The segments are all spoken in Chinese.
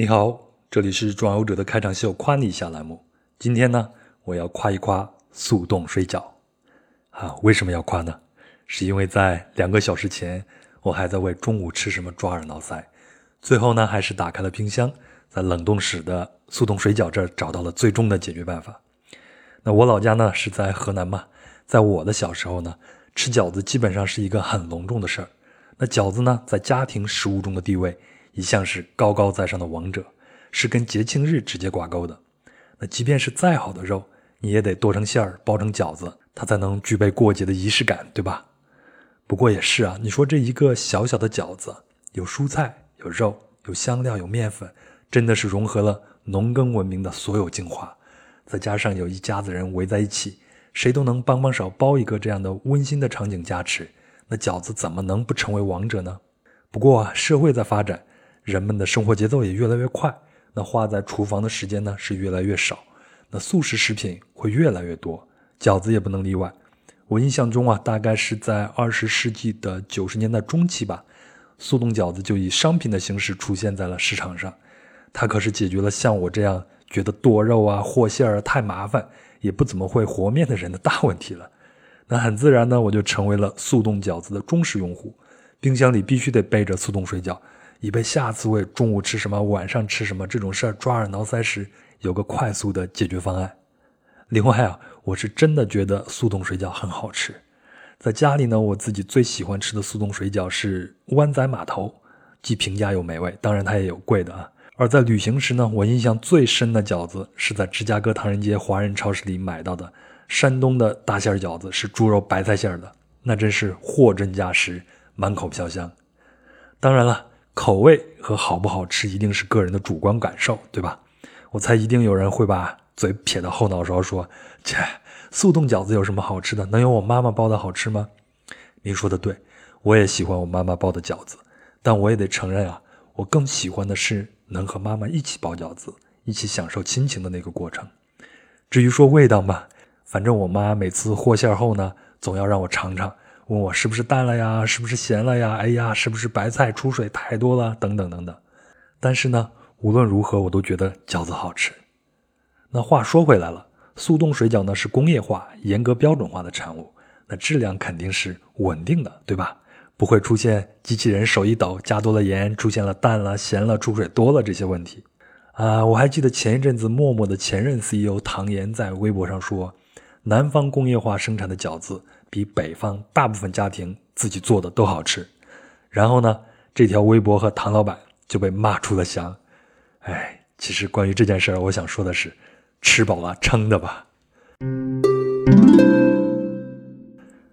你好，这里是壮游者的开场秀，夸你一下栏目。今天呢，我要夸一夸速冻水饺。啊，为什么要夸呢？是因为在两个小时前，我还在为中午吃什么抓耳挠腮，最后呢，还是打开了冰箱，在冷冻室的速冻水饺这儿找到了最终的解决办法。那我老家呢是在河南嘛，在我的小时候呢，吃饺子基本上是一个很隆重的事儿。那饺子呢，在家庭食物中的地位。一向是高高在上的王者，是跟节庆日直接挂钩的。那即便是再好的肉，你也得剁成馅儿，包成饺子，它才能具备过节的仪式感，对吧？不过也是啊，你说这一个小小的饺子，有蔬菜，有肉，有香料，有面粉，真的是融合了农耕文明的所有精华。再加上有一家子人围在一起，谁都能帮帮手包一个这样的温馨的场景加持，那饺子怎么能不成为王者呢？不过，社会在发展。人们的生活节奏也越来越快，那花在厨房的时间呢是越来越少，那速食食品会越来越多，饺子也不能例外。我印象中啊，大概是在二十世纪的九十年代中期吧，速冻饺子就以商品的形式出现在了市场上。它可是解决了像我这样觉得剁肉啊、和馅儿太麻烦，也不怎么会和面的人的大问题了。那很自然呢，我就成为了速冻饺子的忠实用户，冰箱里必须得备着速冻水饺。以备下次为中午吃什么、晚上吃什么这种事儿抓耳挠腮时有个快速的解决方案。另外啊，我是真的觉得速冻水饺很好吃。在家里呢，我自己最喜欢吃的速冻水饺是湾仔码头，既平价又美味。当然它也有贵的啊。而在旅行时呢，我印象最深的饺子是在芝加哥唐人街华人超市里买到的山东的大馅饺子，是猪肉白菜馅的，那真是货真价实，满口飘香。当然了。口味和好不好吃一定是个人的主观感受，对吧？我猜一定有人会把嘴撇到后脑勺说：“切，速冻饺子有什么好吃的？能有我妈妈包的好吃吗？”您说的对，我也喜欢我妈妈包的饺子，但我也得承认啊，我更喜欢的是能和妈妈一起包饺子，一起享受亲情的那个过程。至于说味道嘛，反正我妈每次和馅后呢，总要让我尝尝。问我是不是淡了呀？是不是咸了呀？哎呀，是不是白菜出水太多了？等等等等。但是呢，无论如何，我都觉得饺子好吃。那话说回来了，速冻水饺呢是工业化、严格标准化的产物，那质量肯定是稳定的，对吧？不会出现机器人手一抖加多了盐，出现了淡了、咸了、出水多了这些问题。啊，我还记得前一阵子陌陌的前任 CEO 唐岩在微博上说，南方工业化生产的饺子。比北方大部分家庭自己做的都好吃，然后呢，这条微博和唐老板就被骂出了翔。哎，其实关于这件事儿，我想说的是，吃饱了撑的吧。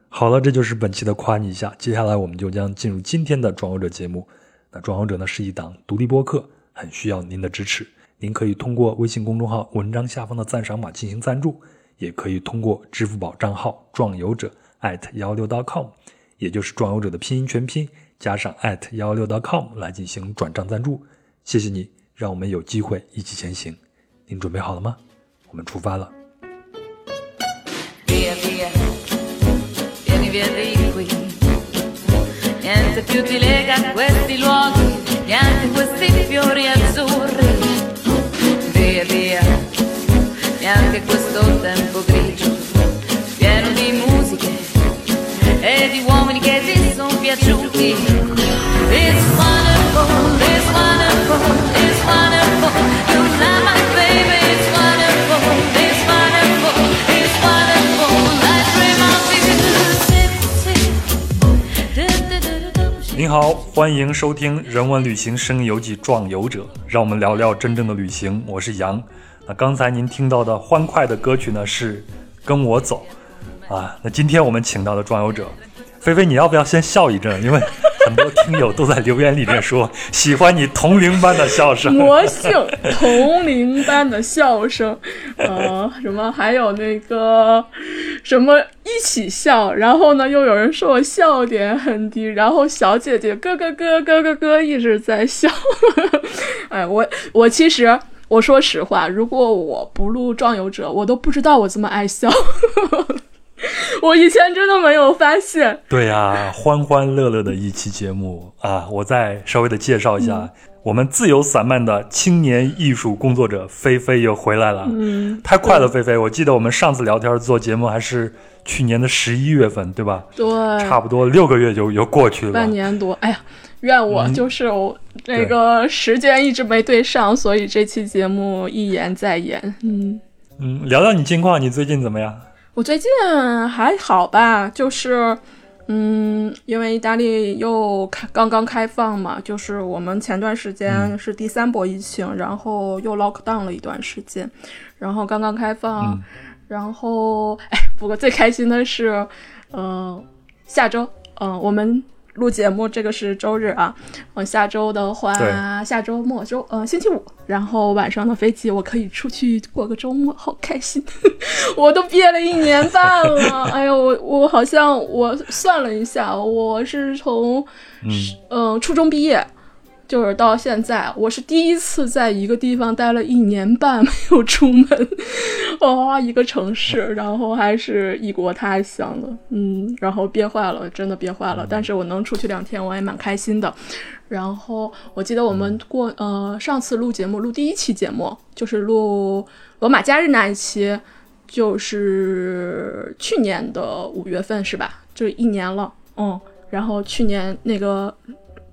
好了，这就是本期的夸你一下。接下来我们就将进入今天的壮游者节目。那壮游者呢是一档独立播客，很需要您的支持。您可以通过微信公众号文章下方的赞赏码进行赞助，也可以通过支付宝账号壮游者。At 幺六 .com，也就是壮游者的拼音全拼加上 at 幺六 .com 来进行转账赞助，谢谢你，让我们有机会一起前行。您准备好了吗？我们出发了。您好，欢迎收听《人文旅行声游记·壮游者》，让我们聊聊真正的旅行。我是杨。那刚才您听到的欢快的歌曲呢，是《跟我走》啊。那今天我们请到的壮游者。菲菲，你要不要先笑一阵？因为很多听友都在留言里面说 喜欢你铜铃般的笑声，魔性铜铃般的笑声，呃，什么还有那个什么一起笑，然后呢，又有人说我笑点很低，然后小姐姐咯咯咯咯咯咯一直在笑。哎，我我其实我说实话，如果我不录壮游者，我都不知道我这么爱笑。我以前真的没有发现。对呀，欢欢乐乐的一期节目啊！我再稍微的介绍一下，我们自由散漫的青年艺术工作者菲菲又回来了。嗯，太快了，菲菲！我记得我们上次聊天做节目还是去年的十一月份，对吧？对，差不多六个月就又过去了。半年多，哎呀，怨我就是我那个时间一直没对上，所以这期节目一延再延。嗯嗯，聊聊你近况，你最近怎么样？我最近还好吧，就是。嗯，因为意大利又开刚刚开放嘛，就是我们前段时间是第三波疫情，然后又 lock down 了一段时间，然后刚刚开放，然后哎，不过最开心的是，嗯，下周，嗯，我们。录节目，这个是周日啊，嗯，下周的话，下周末周，呃，星期五，然后晚上的飞机，我可以出去过个周末，好开心！我都憋了一年半了，哎呦，我我好像我算了一下，我是从，嗯，初中毕业。就是到现在，我是第一次在一个地方待了一年半 没有出门，哇，一个城市，然后还是异国他乡的，嗯，然后憋坏了，真的憋坏了。但是我能出去两天，我也蛮开心的。然后我记得我们过呃上次录节目，录第一期节目就是录罗马假日那一期，就是去年的五月份是吧？就一年了，嗯，然后去年那个。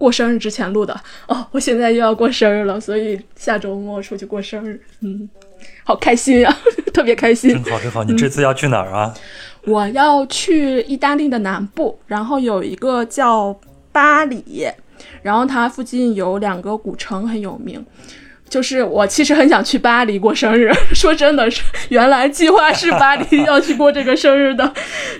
过生日之前录的哦，我现在又要过生日了，所以下周末出去过生日，嗯，好开心呀，特别开心。真好，真好。你这次要去哪儿啊？我要去意大利的南部，然后有一个叫巴黎，然后它附近有两个古城很有名。就是我其实很想去巴黎过生日，说真的是，原来计划是巴黎要去过这个生日的，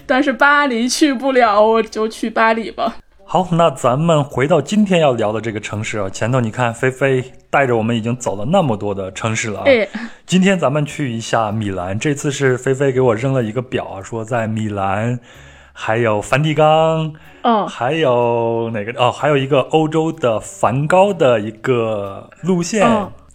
但是巴黎去不了，我就去巴黎吧。好，那咱们回到今天要聊的这个城市啊，前头你看，菲菲带着我们已经走了那么多的城市了啊。对，今天咱们去一下米兰。这次是菲菲给我扔了一个表啊，说在米兰，还有梵蒂冈，嗯，还有哪个哦，还有一个欧洲的梵高的一个路线。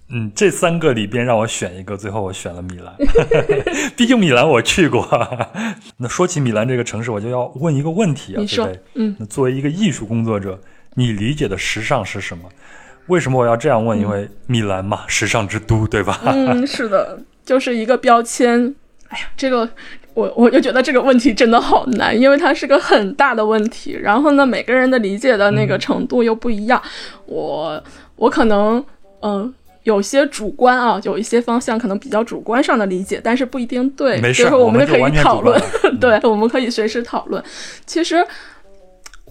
嗯，这三个里边让我选一个，最后我选了米兰。毕竟米兰我去过。那说起米兰这个城市，我就要问一个问题啊，对不对？嗯。那作为一个艺术工作者，你理解的时尚是什么？为什么我要这样问？因为米兰嘛，时尚之都，对吧？嗯，是的，就是一个标签。哎呀，这个我我就觉得这个问题真的好难，因为它是个很大的问题。然后呢，每个人的理解的那个程度又不一样。我我可能嗯。有些主观啊，有一些方向可能比较主观上的理解，但是不一定对。没事，我们可以讨论。对，我们可以随时讨论。其实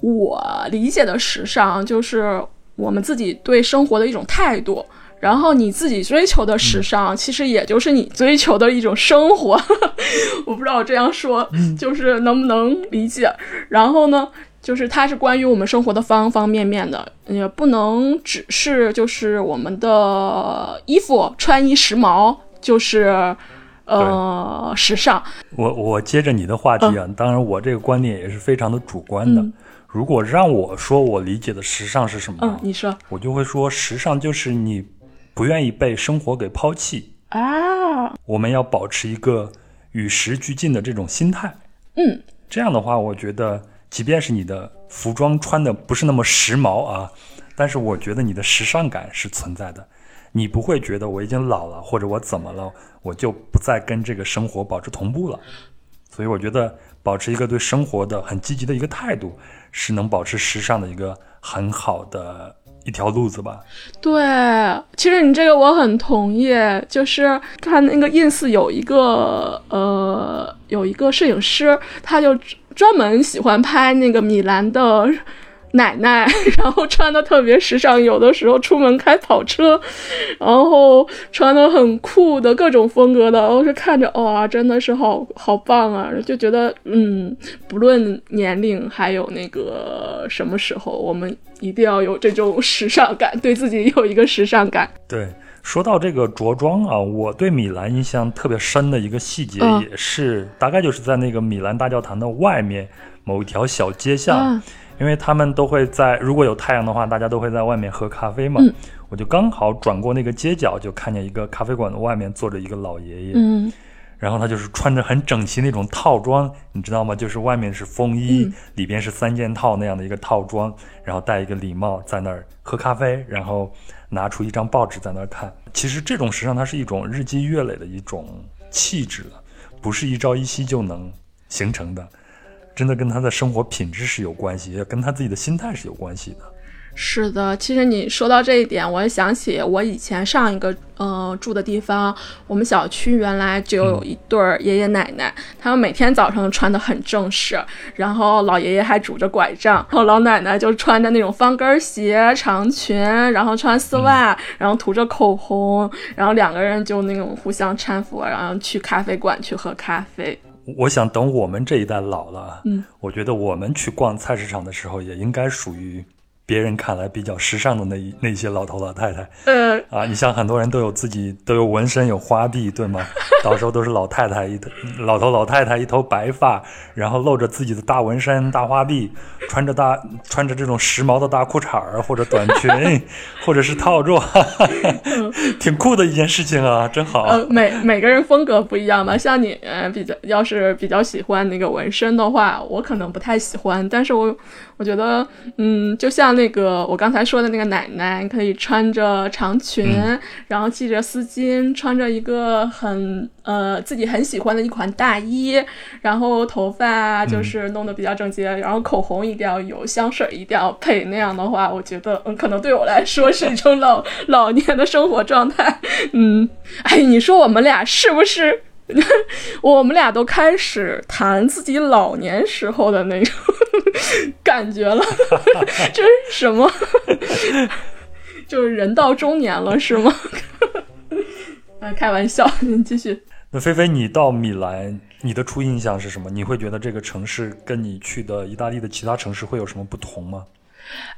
我理解的时尚，就是我们自己对生活的一种态度。然后你自己追求的时尚，其实也就是你追求的一种生活。我不知道我这样说，就是能不能理解。然后呢？就是它是关于我们生活的方方面面的，也不能只是就是我们的衣服穿衣时髦，就是呃时尚。我我接着你的话题啊，当然我这个观点也是非常的主观的。如果让我说我理解的时尚是什么，嗯，你说，我就会说时尚就是你不愿意被生活给抛弃啊，我们要保持一个与时俱进的这种心态。嗯，这样的话，我觉得。即便是你的服装穿的不是那么时髦啊，但是我觉得你的时尚感是存在的。你不会觉得我已经老了，或者我怎么了，我就不再跟这个生活保持同步了。所以我觉得保持一个对生活的很积极的一个态度，是能保持时尚的一个很好的一条路子吧。对，其实你这个我很同意。就是看那个 ins 有一个呃有一个摄影师，他就。专门喜欢拍那个米兰的奶奶，然后穿的特别时尚，有的时候出门开跑车，然后穿的很酷的各种风格的，我是看着哇，真的是好好棒啊！就觉得嗯，不论年龄还有那个什么时候，我们一定要有这种时尚感，对自己有一个时尚感。对。说到这个着装啊，我对米兰印象特别深的一个细节，也是大概就是在那个米兰大教堂的外面某一条小街巷，因为他们都会在如果有太阳的话，大家都会在外面喝咖啡嘛。我就刚好转过那个街角，就看见一个咖啡馆的外面坐着一个老爷爷。嗯，然后他就是穿着很整齐那种套装，你知道吗？就是外面是风衣，嗯里边是三件套那样的一个套装，然后戴一个礼帽在那儿喝咖啡，然后拿出一张报纸在那儿看。其实这种时尚它是一种日积月累的一种气质，不是一朝一夕就能形成的，真的跟他的生活品质是有关系，也跟他自己的心态是有关系的。是的，其实你说到这一点，我也想起我以前上一个呃住的地方，我们小区原来就有一对儿爷爷奶奶，他们每天早上穿的很正式，然后老爷爷还拄着拐杖，然后老奶奶就穿着那种方跟鞋、长裙，然后穿丝袜，然后涂着口红，然后两个人就那种互相搀扶，然后去咖啡馆去喝咖啡。我想等我们这一代老了，嗯，我觉得我们去逛菜市场的时候，也应该属于别人看来比较时尚的那一那些老头老太太呃，啊。你像很多人都有自己都有纹身有花臂，对吗？到时候都是老太太一头老头老太太一头白发，然后露着自己的大纹身大花臂，穿着大穿着这种时髦的大裤衩儿或者短裙，或者是套装，挺酷的一件事情啊，真好。呃，每每个人风格不一样嘛。像你，呃，比较要是比较喜欢那个纹身的话，我可能不太喜欢。但是我我觉得，嗯，就像那个我刚才说的那个奶奶，可以穿着长裙，然后系着丝巾，穿着一个很呃自己很喜欢的一款大衣，然后头发就是弄得比较整洁，然后口红一定要有，香水一定要配。那样的话，我觉得，嗯，可能对我来说是一种老老年的生活状态。嗯，哎，你说我们俩是不是？我们俩都开始谈自己老年时候的那种感觉了，这是什么？就是人到中年了，是吗？啊，开玩笑，你继续。那菲菲，你到米兰，你的初印象是什么？你会觉得这个城市跟你去的意大利的其他城市会有什么不同吗？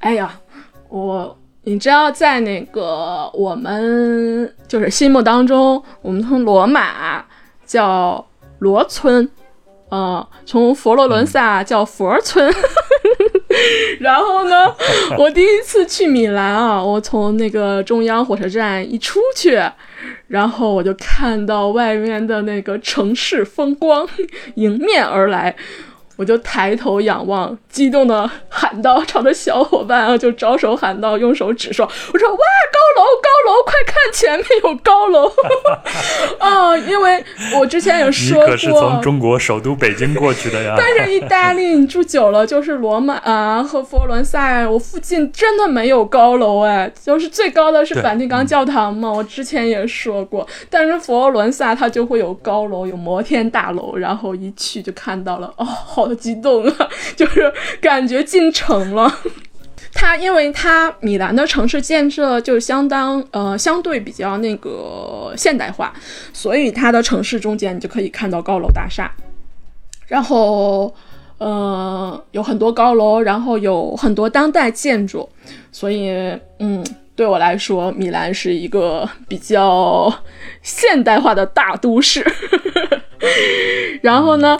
哎呀，我你知道，在那个我们就是心目当中，我们从罗马叫罗村，呃，从佛罗伦萨叫佛村。然后呢，我第一次去米兰啊，我从那个中央火车站一出去，然后我就看到外面的那个城市风光 迎面而来。我就抬头仰望，激动的喊道，朝着小伙伴啊就招手喊道，用手指说：“我说哇，高楼高楼，快看前面有高楼！” 啊，因为我之前有你说可是从过。中国首都北京过去的呀。但是意大利你住久了，就是罗马啊和佛罗伦萨，我附近真的没有高楼哎，就是最高的是梵蒂冈教堂嘛，我之前也说过。但是佛罗伦萨它就会有高楼，有摩天大楼，然后一去就看到了，哦，好激动啊，就是感觉进城了。它因为它米兰的城市建设就相当呃相对比较那个现代化，所以它的城市中间你就可以看到高楼大厦，然后呃有很多高楼，然后有很多当代建筑，所以嗯对我来说，米兰是一个比较现代化的大都市。然后呢，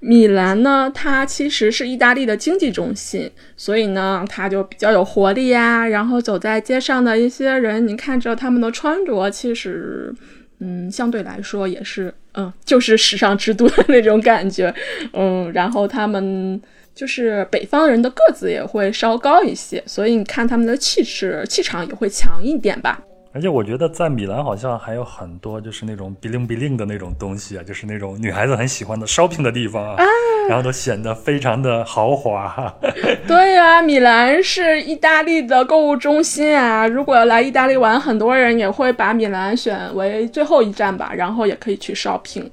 米兰呢，它其实是意大利的经济中心，所以呢，它就比较有活力呀。然后走在街上的一些人，你看着他们的穿着，其实，嗯，相对来说也是，嗯，就是时尚之都的那种感觉，嗯。然后他们就是北方人的个子也会稍高一些，所以你看他们的气质、气场也会强一点吧。而且我觉得在米兰好像还有很多就是那种 bling bling 的那种东西啊，就是那种女孩子很喜欢的 shopping 的地方啊，然后都显得非常的豪华。对啊、米兰是意大利的购物中心啊。如果来意大利玩，很多人也会把米兰选为最后一站吧，然后也可以去 shopping。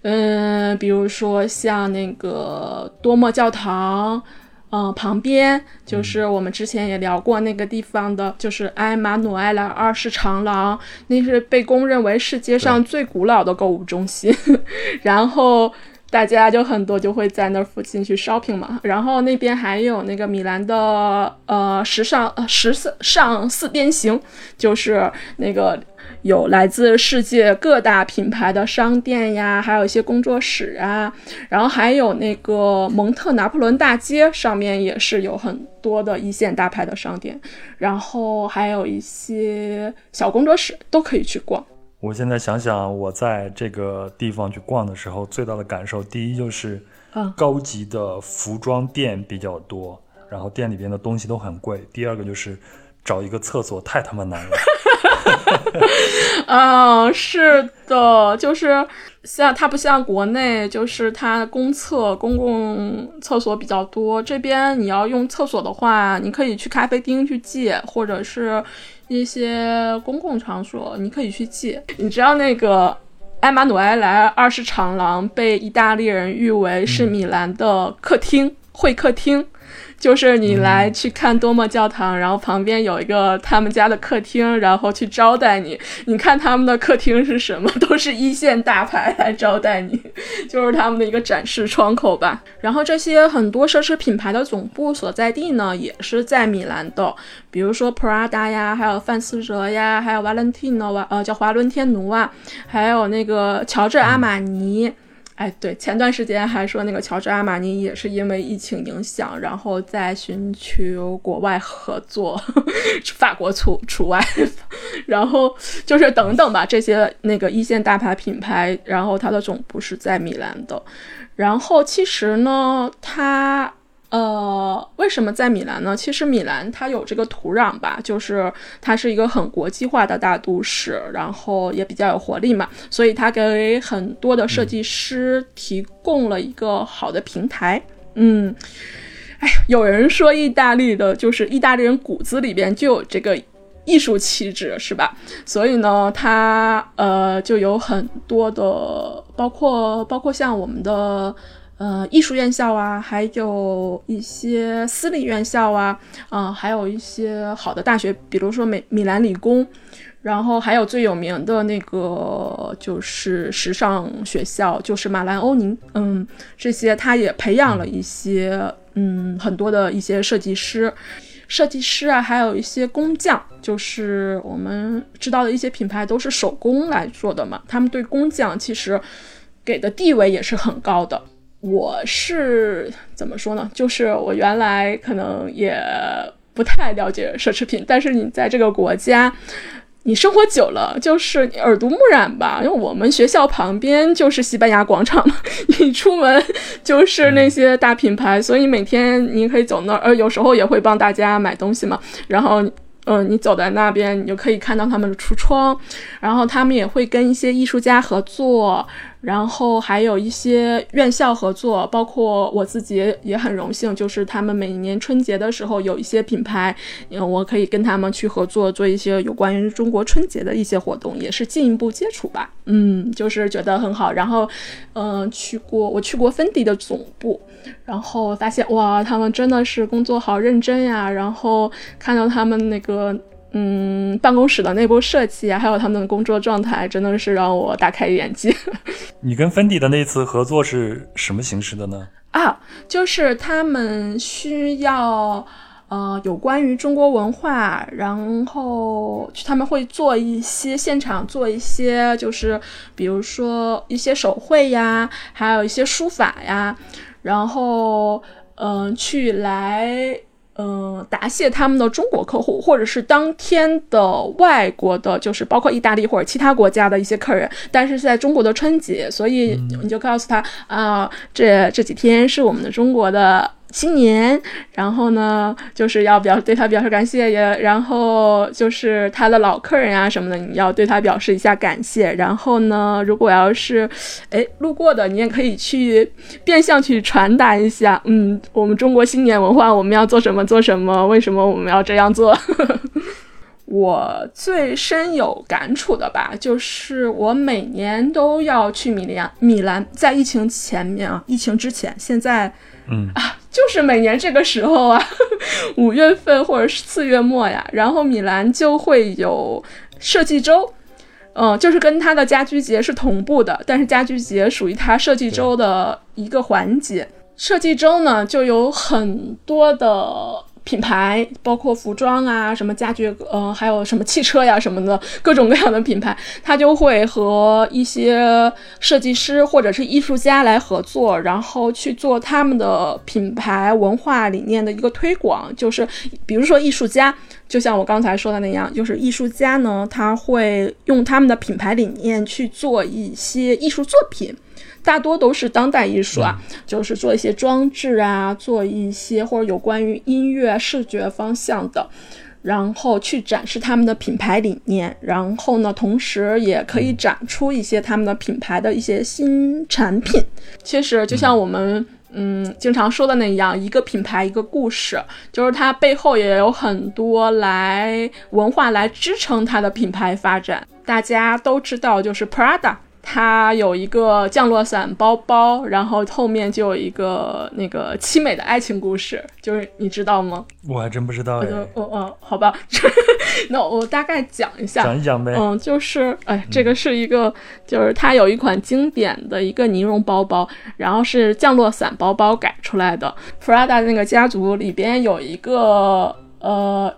嗯，比如说像那个多莫教堂，嗯、旁边就是我们之前也聊过那个地方的，就是埃马努埃拉二世长廊，那是被公认为世界上最古老的购物中心。然后大家就很多就会在那附近去 shopping 嘛，然后那边还有那个米兰的呃时尚呃时尚四边形，就是那个有来自世界各大品牌的商店呀，还有一些工作室啊，然后还有那个蒙特拿破仑大街上面也是有很多的一线大牌的商店，然后还有一些小工作室都可以去逛。我现在想想，我在这个地方去逛的时候，最大的感受，第一就是，嗯高级的服装店比较多，然后店里边的东西都很贵。第二个就是找一个厕所太他妈难了。嗯，是的，就是像它不像国内，就是它公厕、公共厕所比较多。这边你要用厕所的话，你可以去咖啡厅去借，或者是一些公共场所，你可以去借。你知道那个埃马努埃莱二世长廊被意大利人誉为是米兰的客厅、会客厅。就是你来去看多莫教堂，然后旁边有一个他们家的客厅，然后去招待你。你看他们的客厅是什么？都是一线大牌来招待你，就是他们的一个展示窗口吧。然后这些很多奢侈品牌的总部所在地呢，也是在米兰的，比如说 Prada 呀，还有范思哲呀，还有 Valentino 啊，呃，叫华伦天奴啊，还有那个乔治阿玛尼。哎，对，前段时间还说那个乔治阿玛尼也是因为疫情影响，然后在寻求国外合作，法国除除外，然后就是等等吧，这些那个一线大牌品牌，然后它的总部是在米兰的，然后其实呢，它。呃，为什么在米兰呢？其实米兰它有这个土壤吧，就是它是一个很国际化的大都市，然后也比较有活力嘛，所以它给很多的设计师提供了一个好的平台。嗯，哎，有人说意大利的就是意大利人骨子里边就有这个艺术气质，是吧？所以呢，它呃就有很多的，包括包括像我们的。呃，艺术院校啊，还有一些私立院校啊，啊、还有一些好的大学，比如说美米兰理工，然后还有最有名的那个就是时尚学校，就是马兰欧宁，嗯，这些他也培养了一些，嗯，很多的一些设计师。设计师啊，还有一些工匠，就是我们知道的一些品牌都是手工来做的嘛，他们对工匠其实给的地位也是很高的。我是怎么说呢？就是我原来可能也不太了解奢侈品，但是你在这个国家，你生活久了，就是你耳濡目染吧。因为我们学校旁边就是西班牙广场嘛，你出门就是那些大品牌，所以每天你可以走那儿，呃，有时候也会帮大家买东西嘛。然后，嗯、你走在那边，你就可以看到他们的橱窗，然后他们也会跟一些艺术家合作。然后还有一些院校合作，包括我自己也很荣幸，就是他们每年春节的时候有一些品牌，嗯，我可以跟他们去合作，做一些有关于中国春节的一些活动，也是进一步接触吧。嗯，就是觉得很好。然后，嗯、去过我去过芬迪的总部，然后发现哇，他们真的是工作好认真呀。然后看到他们那个。嗯，办公室的内部设计啊，还有他们的工作状态，真的是让我大开眼界。你跟芬迪的那次合作是什么形式的呢？啊，就是他们需要呃有关于中国文化，然后他们会做一些现场做一些，就是比如说一些手绘呀，还有一些书法呀，然后嗯、呃去来。嗯，答谢他们的中国客户，或者是当天的外国的，就是包括意大利或者其他国家的一些客人，但是是在中国的春节，所以你就告诉他啊、这这几天是我们的中国的新年，然后呢，就是要表对他表示感谢，也然后就是他的老客人啊什么的，你要对他表示一下感谢。然后呢，如果要是哎路过的，你也可以去变相去传达一下，嗯，我们中国新年文化我们要做什么做什么，为什么我们要这样做。我最深有感触的吧，就是我每年都要去米兰。米兰在疫情前面啊，疫情之前，现在嗯啊，就是每年这个时候啊，五月份或者是四月末呀，然后米兰就会有设计周。嗯，就是跟它的家居节是同步的，但是家居节属于它设计周的一个环节。设计周呢，就有很多的品牌，包括服装啊，什么家具，呃，还有什么汽车呀什么的，各种各样的品牌，他就会和一些设计师或者是艺术家来合作，然后去做他们的品牌文化理念的一个推广。就是比如说艺术家，就像我刚才说的那样，就是艺术家呢，他会用他们的品牌理念去做一些艺术作品。大多都是当代艺术啊，就是做一些装置啊，做一些或者有关于音乐、视觉方向的，然后去展示他们的品牌理念，然后呢，同时也可以展出一些他们的品牌的一些新产品。其实就像我们嗯经常说的那样，一个品牌一个故事，就是它背后也有很多来文化来支撑它的品牌发展。大家都知道，就是 Prada。它有一个降落伞包包，然后后面就有一个那个凄美的爱情故事，就是你知道吗？我还真不知道哎。哦哦，好吧，那我大概讲一下，讲一讲呗。嗯，就是哎，这个是一个，就是它有一款经典的一个尼绒包包，然后是降落伞包包改出来的。Prada 那个家族里边有一个呃，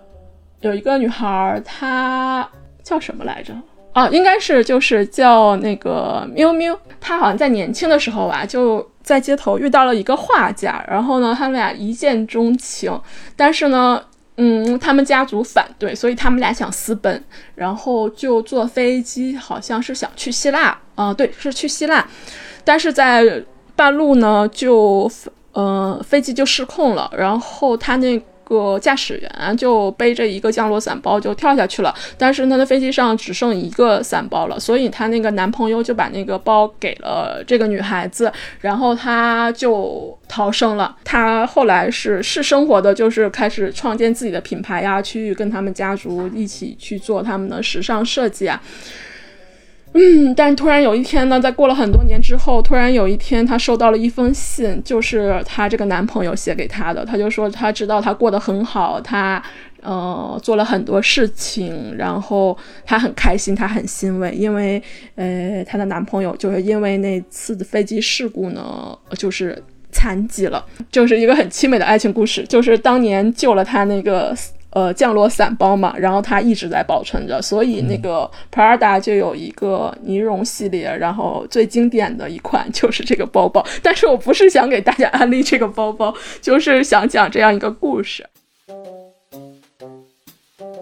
有一个女孩，她叫什么来着？啊，应该是就是叫那个喵喵，他好像在年轻的时候吧，就在街头遇到了一个画家，然后呢，他们俩一见钟情，但是呢，嗯，他们家族反对，所以他们俩想私奔，然后就坐飞机，好像是想去希腊，啊，对，是去希腊，但是在半路呢，就，呃，飞机就失控了，然后他那。个驾驶员就背着一个降落伞包就跳下去了，但是他的飞机上只剩一个伞包了，所以她那个男朋友就把那个包给了这个女孩子，然后她就逃生了。她后来是是生活的，就是开始创建自己的品牌呀，去跟他们家族一起去做他们的时尚设计啊。嗯，但突然有一天呢，在过了很多年之后，突然有一天，她收到了一封信，就是她这个男朋友写给她的。她就说她知道她过得很好，他呃做了很多事情，然后她很开心，她很欣慰，因为呃她的男朋友就是因为那次的飞机事故呢，就是残疾了，就是一个很凄美的爱情故事，就是当年救了她那个。呃，降落伞包嘛，然后它一直在保存着，所以那个 Prada 就有一个尼绒系列，然后最经典的一款就是这个包包。但是我不是想给大家安利这个包包，就是想讲这样一个故事。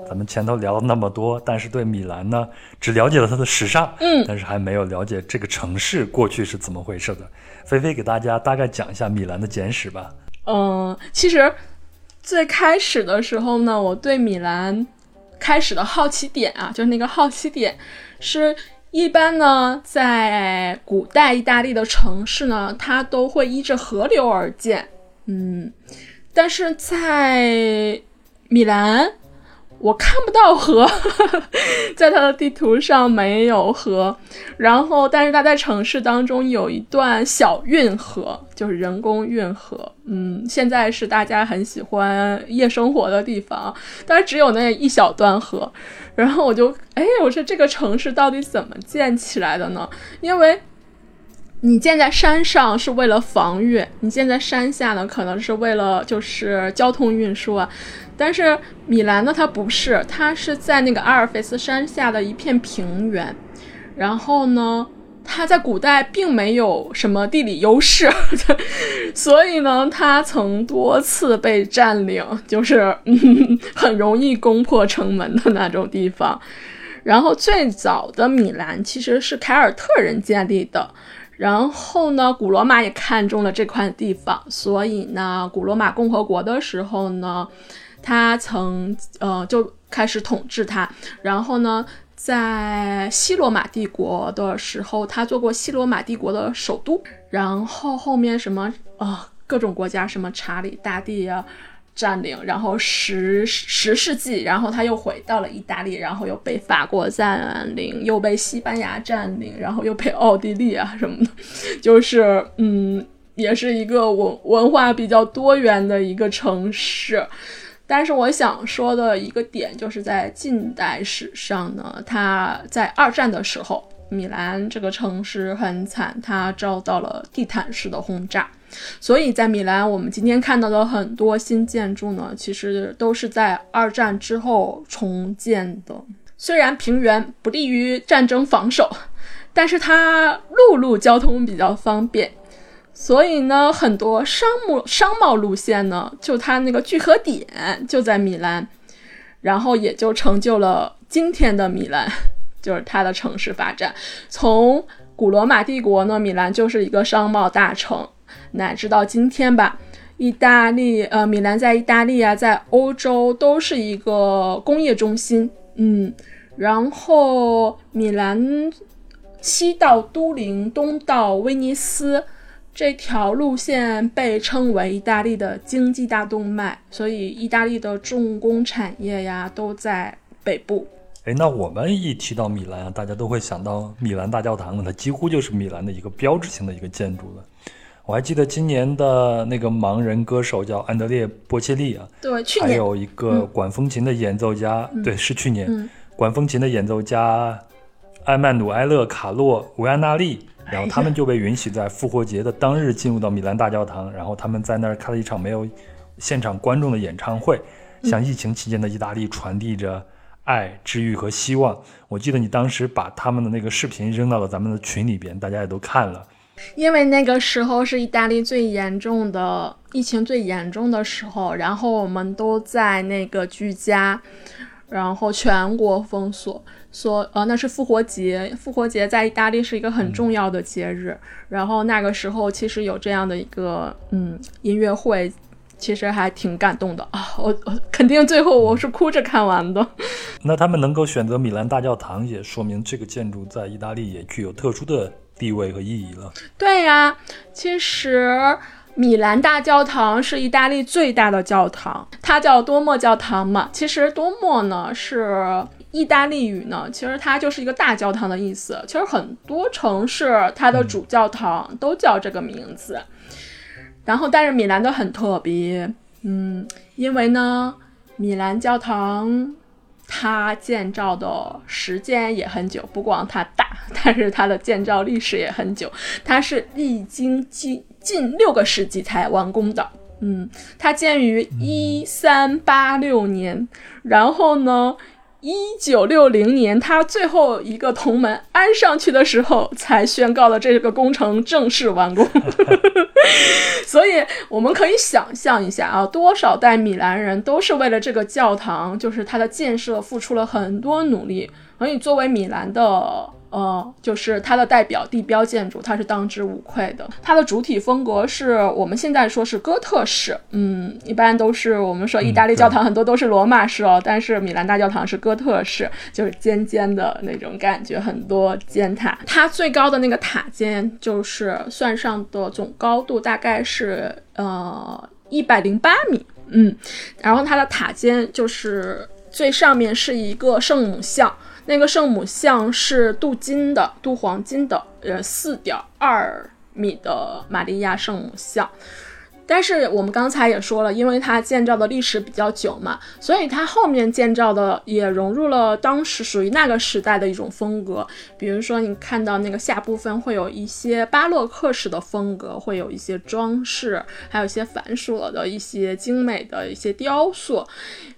咱们前头聊了那么多，但是对米兰呢，只了解了它的时尚，嗯，但是还没有了解这个城市过去是怎么回事的。菲菲给大家大概讲一下米兰的简史吧。嗯，其实。最开始的时候呢，我对米兰开始的好奇点啊，就是那个好奇点，是一般呢，在古代意大利的城市呢，它都会依着河流而建，嗯，但是在米兰。我看不到河，在它的地图上没有河。然后，但是它在城市当中有一段小运河，就是人工运河。嗯，现在是大家很喜欢夜生活的地方，但是只有那一小段河。然后我就，哎，我说这个城市到底怎么建起来的呢？因为。你建在山上是为了防御，你建在山下呢，可能是为了就是交通运输啊。但是米兰呢，它不是，它是在那个阿尔卑斯山下的一片平原。然后呢，它在古代并没有什么地理优势，所以呢，它曾多次被占领，就是，很容易攻破城门的那种地方。然后最早的米兰其实是凯尔特人建立的。然后呢，古罗马也看中了这块地方，所以呢，古罗马共和国的时候呢，他曾呃就开始统治它。然后呢，在西罗马帝国的时候，他做过西罗马帝国的首都。然后后面什么啊，各种国家，什么查理大帝呀。占领，然后十十世纪，然后他又回到了意大利，然后又被法国占领，又被西班牙占领，然后又被奥地利啊什么的，就是嗯，也是一个文文化比较多元的一个城市。但是我想说的一个点，就是在近代史上呢，它在二战的时候，米兰这个城市很惨，它遭到了地毯式的轰炸。所以在米兰，我们今天看到的很多新建筑呢，其实都是在二战之后重建的。虽然平原不利于战争防守，但是它陆路交通比较方便，所以呢，很多商务商贸路线呢，就它那个聚合点就在米兰，然后也就成就了今天的米兰，就是它的城市发展。从古罗马帝国呢，米兰就是一个商贸大城。乃至到今天吧，意大利，呃，米兰在意大利啊，在欧洲都是一个工业中心，嗯，然后米兰西到都灵，东到威尼斯这条路线被称为意大利的经济大动脉，所以意大利的重工产业呀都在北部。哎，那我们一提到米兰啊，大家都会想到米兰大教堂了，它几乎就是米兰的一个标志性的一个建筑了。我还记得今年的那个盲人歌手叫安德烈·波切利啊，对，去年。还有一个管风琴的演奏家，对，是去年，管风琴的演奏家艾曼努埃勒·卡洛·维安纳利，然后他们就被允许在复活节的当日进入到米兰大教堂，然后他们在那儿开了一场没有现场观众的演唱会，向疫情期间的意大利传递着爱、治愈和希望。我记得你当时把他们的那个视频扔到了咱们的群里边，大家也都看了。因为那个时候是意大利最严重的疫情最严重的时候，然后我们都在那个居家，然后全国封锁，说呃那是复活节，复活节在意大利是一个很重要的节日，然后那个时候其实有这样的一个嗯音乐会，其实还挺感动的啊，我我肯定最后我是哭着看完的。那他们能够选择米兰大教堂，也说明这个建筑在意大利也具有特殊的。地位和意义了。对呀，其实米兰大教堂是意大利最大的教堂，它叫多莫教堂嘛。其实多莫呢是意大利语呢，其实它就是一个大教堂的意思。其实很多城市它的主教堂都叫这个名字。然后，但是米兰的很特别，嗯，因为呢，米兰教堂。它建造的时间也很久，不光它大，但是它的建造历史也很久。它是历经近近六个世纪才完工的。嗯，它建于一三八六年，然后呢？一九六零年，他最后一个铜门安上去的时候，才宣告了这个工程正式完工。所以我们可以想象一下啊，多少代米兰人都是为了这个教堂，就是它的建设付出了很多努力。所以作为米兰的。呃，就是它的代表地标建筑，它是当之无愧的。它的主体风格是我们现在说是哥特式，嗯，一般都是我们说意大利教堂很多都是罗马式哦，但是米兰大教堂是哥特式，就是尖尖的那种感觉，很多尖塔。它最高的那个塔尖就是算上的总高度大概是呃一百零八米，嗯，然后它的塔尖就是最上面是一个圣母像。那个圣母像是镀金的，镀黄金的，呃，四点二米的玛利亚圣母像。但是我们刚才也说了，因为它建造的历史比较久嘛，所以它后面建造的也融入了当时属于那个时代的一种风格。比如说，你看到那个下部分会有一些巴洛克式的风格，会有一些装饰，还有一些繁琐的一些精美的一些雕塑。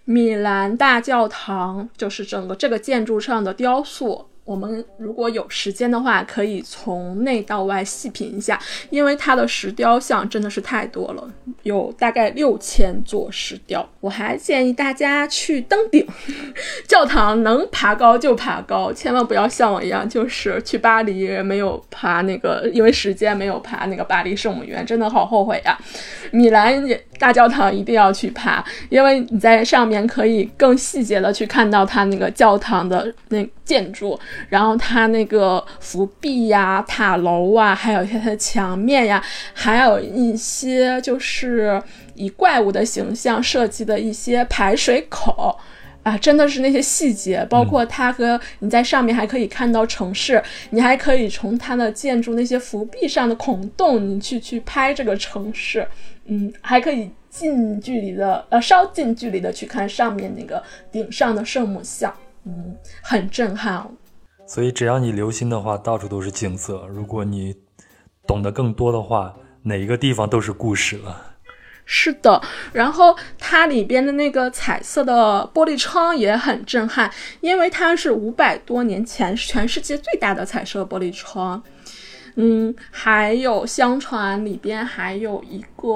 米兰大教堂就是整个这个建筑上的雕塑。我们如果有时间的话，可以从内到外细品一下，因为它的石雕像真的是太多了，有大概六千座石雕。我还建议大家去登顶，教堂能爬高就爬高，千万不要像我一样，就是去巴黎没有爬那个，因为时间没有爬那个巴黎圣母院，真的好后悔呀。米兰大教堂一定要去爬，因为你在上面可以更细节的去看到它那个教堂的那建筑。然后它那个浮壁呀、塔楼啊，还有一些它的墙面呀，还有一些就是以怪物的形象设计的一些排水口啊，真的是那些细节，包括它和你在上面还可以看到城市，你还可以从它的建筑那些浮壁上的孔洞，你去去拍这个城市，嗯，还可以近距离的呃稍近距离的去看上面那个顶上的圣母像，嗯，很震撼。所以只要你留心的话，到处都是景色。如果你懂得更多的话，哪一个地方都是故事了。是的，然后它里边的那个彩色的玻璃窗也很震撼，因为它是五百多年前全世界最大的彩色玻璃窗。嗯，还有相传里边还有一个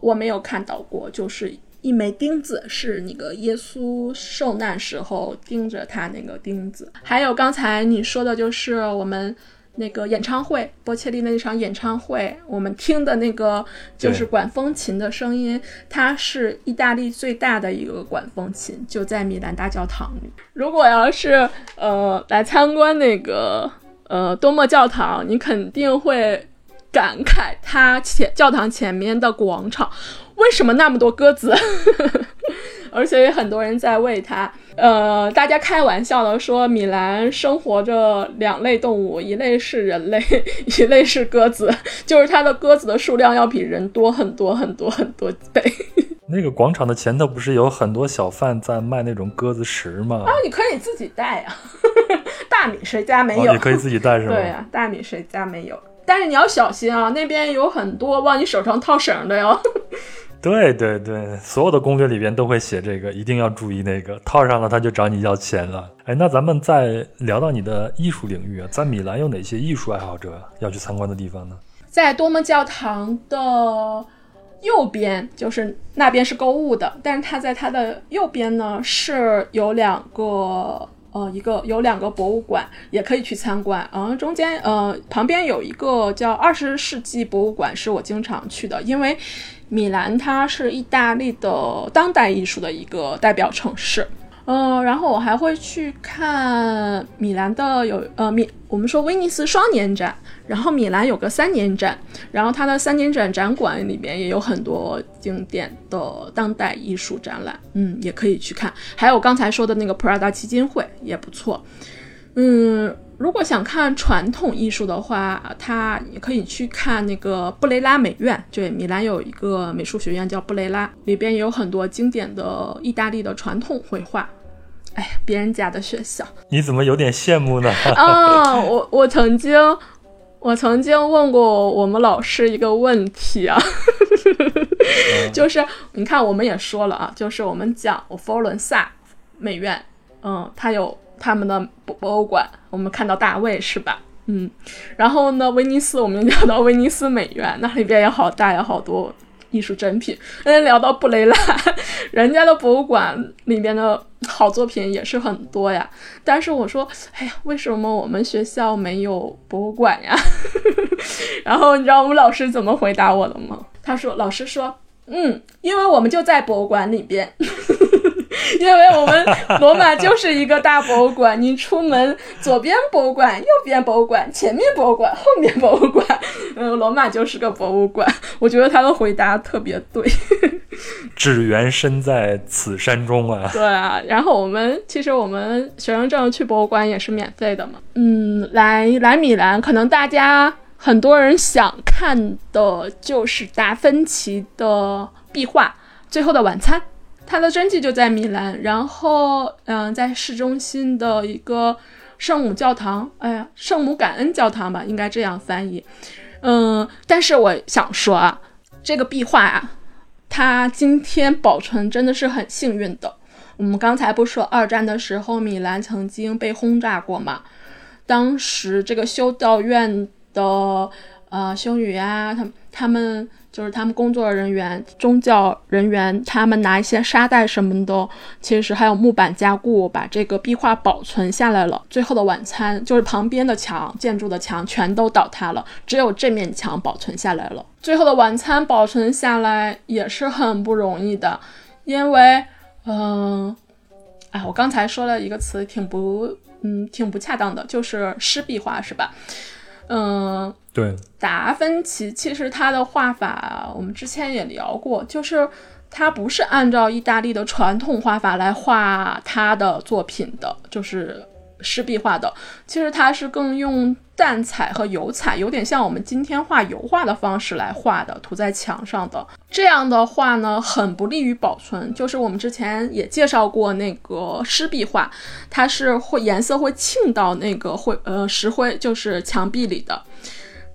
我没有看到过，就是一枚钉子，是那个耶稣受难时候钉着他那个钉子。还有刚才你说的，就是我们。那个演唱会，波切利那场演唱会，我们听的那个就是管风琴的声音，它是意大利最大的一个管风琴，就在米兰大教堂里。如果要是呃来参观那个呃多莫教堂，你肯定会感慨它前教堂前面的广场为什么那么多鸽子，而且有很多人在喂它。呃，大家开玩笑的说，米兰生活着两类动物，一类是人类，一类是鸽子，就是它的鸽子的数量要比人多很多很多很多倍。那个广场的前头不是有很多小贩在卖那种鸽子食吗？啊，你可以自己带啊，大米谁家没有？你可以自己带是吗？对呀，大米谁家没有？但是你要小心啊，那边有很多往你手上套绳的哟。对对对，所有的攻略里边都会写这个，一定要注意那个套上了他就找你要钱了。哎，那咱们再聊到你的艺术领域啊，在米兰有哪些艺术爱好者要去参观的地方呢？在多么教堂的右边，就是那边是购物的，但是它在它的右边呢是有两个。呃，一个有两个博物馆，也可以去参观。嗯，中间呃旁边有一个叫二十世纪博物馆，是我经常去的，因为米兰它是意大利的当代艺术的一个代表城市。嗯，然后我还会去看米兰的有呃米，我们说威尼斯双年展，然后米兰有个三年展，然后它的三年展展馆里面也有很多经典的当代艺术展览，嗯，也可以去看。还有刚才说的那个普拉达基金会也不错。嗯，如果想看传统艺术的话，它也可以去看那个布雷拉美院，对，米兰有一个美术学院叫布雷拉，里边也有很多经典的意大利的传统绘画。哎，别人家的学校，你怎么有点羡慕呢？啊，我我曾经，我曾经问过我们老师一个问题啊，就是你看，我们也说了啊，就是我们讲佛罗伦萨美院，嗯，它有他们的博博物馆，我们看到大卫是吧？嗯，然后呢，威尼斯我们聊到威尼斯美院，那里边也好大，有好多。艺术珍品，嗯，聊到布雷拉，人家的博物馆里边的好作品也是很多呀。但是我说，哎呀，为什么我们学校没有博物馆呀？然后你知道我们老师怎么回答我的吗？他说，老师说，嗯，因为我们就在博物馆里边。因为我们罗马就是一个大博物馆，你出门左边博物馆，右边博物馆，前面博物馆，后面博物馆，嗯，罗马就是个博物馆。我觉得他的回答特别对。只缘身在此山中啊！对啊，然后我们其实我们学生证去博物馆也是免费的嘛。嗯，来来米兰，可能大家很多人想看的就是达芬奇的壁画《最后的晚餐》。他的真迹就在米兰，然后，嗯，在市中心的一个圣母教堂，哎呀，圣母感恩教堂吧，应该这样翻译。嗯，但是我想说啊，这个壁画啊，它今天保存真的是很幸运的。我们刚才不说二战的时候米兰曾经被轰炸过吗？当时这个修道院的呃修女啊，他他们。就是他们工作人员、宗教人员，他们拿一些沙袋什么的，其实还有木板加固，把这个壁画保存下来了。最后的晚餐就是旁边的墙、建筑的墙全都倒塌了，只有这面墙保存下来了。最后的晚餐保存下来也是很不容易的，因为，嗯，哎，我刚才说了一个词，挺不，嗯，挺不恰当的，就是湿壁画，是吧？嗯。对，达芬奇其实他的画法，我们之前也聊过，就是他不是按照意大利的传统画法来画他的作品的，就是湿壁画的，其实它是更用淡彩和油彩，有点像我们今天画油画的方式来画的，涂在墙上的。这样的话呢，很不利于保存。就是我们之前也介绍过那个湿壁画，它是会颜色会沁到那个灰呃石灰，就是墙壁里的，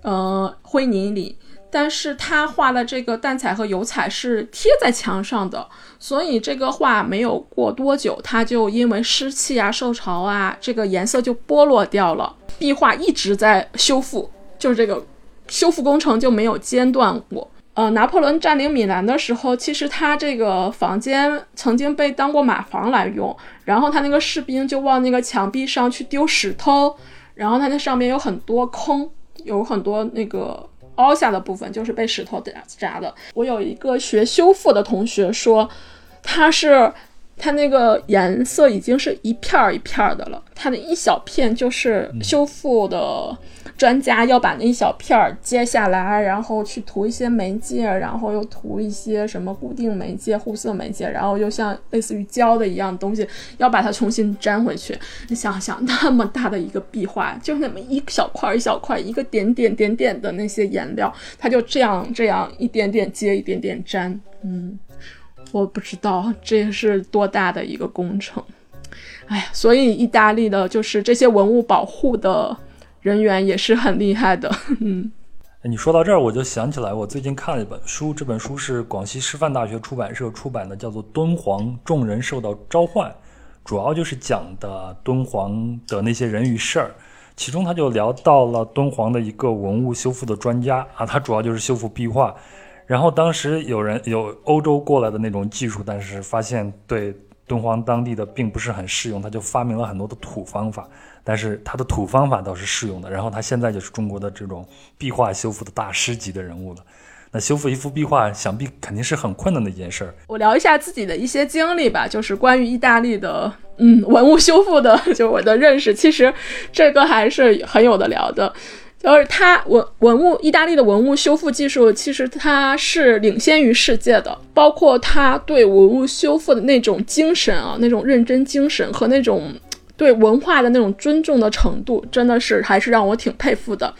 呃灰泥里。但是他画的这个淡彩和油彩是贴在墙上的，所以这个画没有过多久，它就因为湿气啊、受潮啊，这个颜色就剥落掉了。壁画一直在修复，就是这个修复工程就没有间断过。呃，拿破仑占领米兰的时候，其实他这个房间曾经被当过马房来用，然后他那个士兵就往那个墙壁上去丢石头，然后他那上面有很多坑，有很多那个。凹下的部分就是被石头砸砸的。我有一个学修复的同学说，他是他那个颜色已经是一片儿一片儿的了，他的一小片就是修复的。专家要把那一小片儿揭下来，然后去涂一些媒介，然后又涂一些什么固定媒介、护色媒介，然后又像类似于胶的一样东西，要把它重新粘回去。你想想，那么大的一个壁画，就那么一小块一小块，一个点点点点的那些颜料，它就这样这样一点点接一点点粘。嗯，我不知道这是多大的一个工程。哎呀，所以意大利的就是这些文物保护的。人员也是很厉害的，嗯，你说到这儿，我就想起来，我最近看了一本书，这本书是广西师范大学出版社出版的，叫做《敦煌众人受到召唤》，主要就是讲的敦煌的那些人与事儿，其中他就聊到了敦煌的一个文物修复的专家啊，他主要就是修复壁画，然后当时有人有欧洲过来的那种技术，但是发现对敦煌当地的并不是很适用，他就发明了很多的土方法。但是他的土方法倒是适用的，然后他现在就是中国的这种壁画修复的大师级的人物了。那修复一幅壁画，想必肯定是很困难的一件事儿。我聊一下自己的一些经历吧，就是关于意大利的，嗯，文物修复的，就我的认识，其实这个还是很有的聊的。就是它文文物，意大利的文物修复技术，其实它是领先于世界的，包括他对文物修复的那种精神啊，那种认真精神和那种。对文化的那种尊重的程度，真的是还是让我挺佩服的。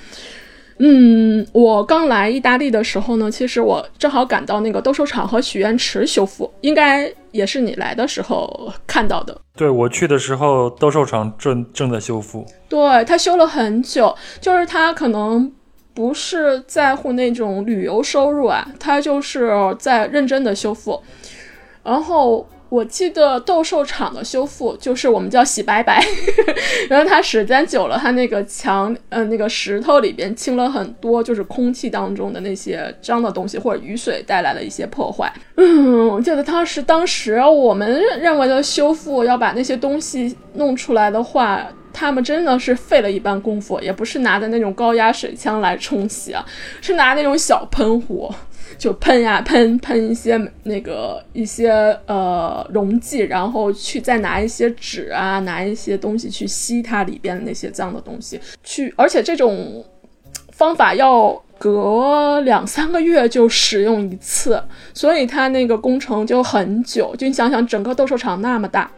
嗯，我刚来意大利的时候呢，其实我正好赶到那个斗兽场和许愿池修复，应该也是你来的时候看到的。对我去的时候，斗兽场正正在修复。对他修了很久，就是他可能不是在乎那种旅游收入啊，他就是在认真的修复，然后。我记得斗兽场的修复就是我们叫洗白白，然后它时间久了，它那个墙，呃，那个石头里边清了很多，就是空气当中的那些脏的东西或者雨水带来的一些破坏。嗯，我记得当时当时我们认为的修复要把那些东西弄出来的话，他们真的是费了一番功夫，也不是拿的那种高压水枪来冲洗啊，是拿那种小喷壶。就喷呀喷喷一些那个一些呃溶剂，然后去再拿一些纸啊，拿一些东西去吸它里边那些脏的东西，去而且这种方法要隔两三个月就使用一次，所以它那个工程就很久。就你想想，整个斗兽场那么大。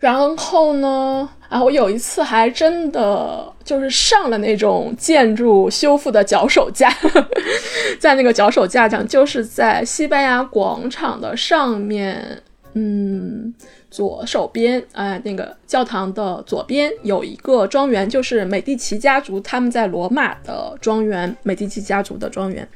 然后呢？啊，我有一次还真的就是上了那种建筑修复的脚手架，在那个脚手架上，就是在西班牙广场的上面，嗯，左手边，哎，那个教堂的左边有一个庄园，就是美第奇家族他们在罗马的庄园，美第奇家族的庄园。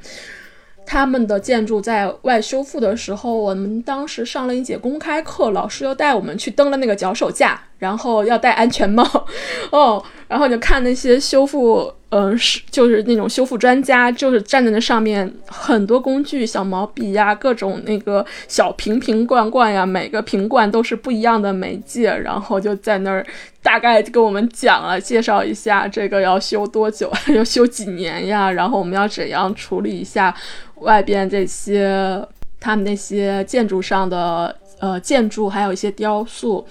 他们的建筑在外修复的时候，我们当时上了一节公开课，老师又带我们去登了那个脚手架，然后要戴安全帽，哦，然后就看那些修复，嗯，是就是那种修复专家，就是站在那上面，很多工具，小毛笔呀，各种那个小瓶瓶罐罐呀，每个瓶罐都是不一样的媒介，然后就在那儿大概跟我们讲了，介绍一下这个要修多久，要修几年呀，然后我们要怎样处理一下。外边这些，他们那些建筑上的呃建筑，还有一些雕塑，